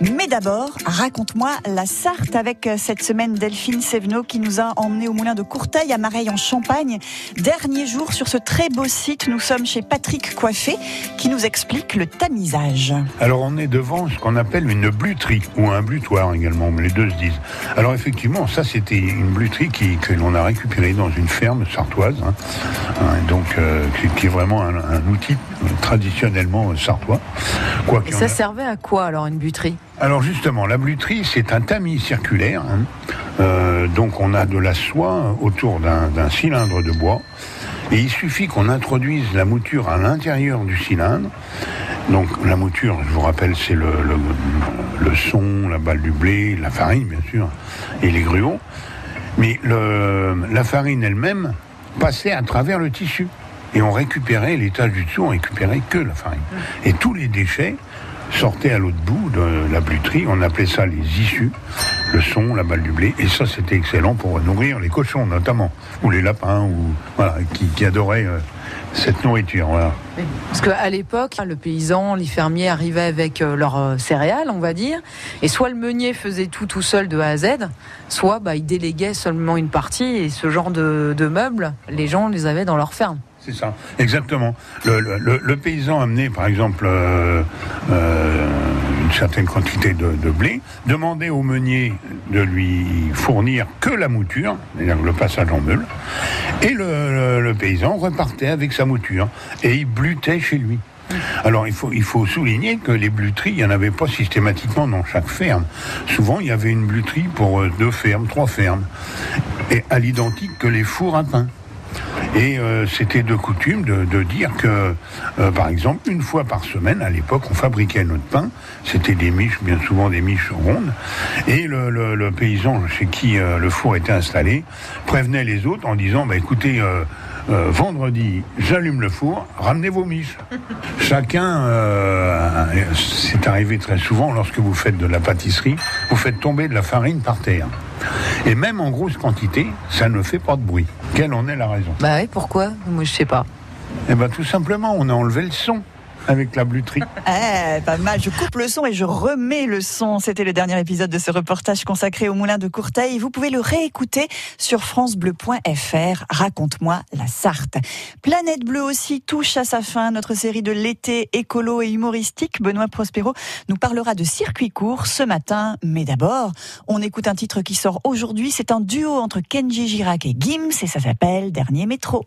Mais d'abord, raconte-moi la Sarthe avec euh, cette semaine Delphine Sévenot qui nous a emmené au moulin de Courteil à Mareille en Champagne. Dernier jour sur ce très beau site, nous sommes chez Patrick Coiffé qui nous explique le tamisage. Alors on est devant ce qu'on appelle une bluterie ou un blutoir également, les deux se disent. Alors effectivement, ça c'était une bluterie qui, que l'on a récupérée dans une ferme sartoise, hein. Hein, donc euh, qui, est vraiment un, outil traditionnellement sartois. Quoi Et ça servait à quoi alors une bluterie? Alors justement, la bluterie, c'est un tamis circulaire. Hein. Euh, donc on a de la soie autour d'un cylindre de bois. Et il suffit qu'on introduise la mouture à l'intérieur du cylindre. Donc la mouture, je vous rappelle, c'est le, son, la balle du blé, la farine bien sûr, et les gruaux. Mais la farine elle-même passait à travers le tissu. Et on récupérait, l'étage du dessous, on récupérait que la farine. Et tous les déchets sortait à l'autre bout de la bluterie. On appelait ça les issues, le son, la balle du blé. Et ça, c'était excellent pour nourrir les cochons, notamment, ou les lapins, ou qui, adoraient euh, cette nourriture. Parce qu'à l'époque, le paysan, les fermiers arrivaient avec euh, leurs euh, céréales, on va dire, et soit le meunier faisait tout tout seul de A à Z, soit bah, il déléguait seulement une partie, et ce genre de, de meubles, les gens les avaient dans leur ferme. C'est ça, exactement. Le, paysan amenait, par exemple, euh, euh, une certaine quantité de, blé, demandait au meunier de lui fournir que la mouture, c'est-à-dire le passage en meule, et le, paysan repartait avec sa mouture, et il blutait chez lui. Alors il faut, souligner que les bluteries, il n'y en avait pas systématiquement dans chaque ferme. Souvent, il y avait une bluterie pour euh, deux fermes, trois fermes, et à l'identique que les fours à pain. Et euh, c'était de coutume de, dire que, euh, par exemple, une fois par semaine, à l'époque, on fabriquait notre pain. C'était des miches, bien souvent des miches rondes. Et le, paysan chez qui euh, le four était installé prévenait les autres en disant, bah, écoutez, vendredi, j'allume le four, ramenez vos miches. Chacun, c'est arrivé très souvent lorsque vous faites de la pâtisserie, vous faites tomber de la farine par terre. Et même en grosse quantité, ça ne fait pas de bruit. Quelle en est la raison? Bah oui, pourquoi? Moi, je sais pas. Eh bien, tout simplement, on a enlevé le son avec la bluterie. Eh, pas mal. Je coupe le son et je remets le son. C'était le dernier épisode de ce reportage consacré au moulin de Courteil. Vous pouvez le réécouter sur francebleu.fr. Raconte-moi la Sarthe. Planète Bleue aussi touche à sa fin. Notre série de l'été écolo et humoristique. Benoît Prospero nous parlera de circuit court ce matin. Mais d'abord, on écoute un titre qui sort aujourd'hui. C'est un duo entre Kenji Girac et Gims et ça s'appelle Dernier métro.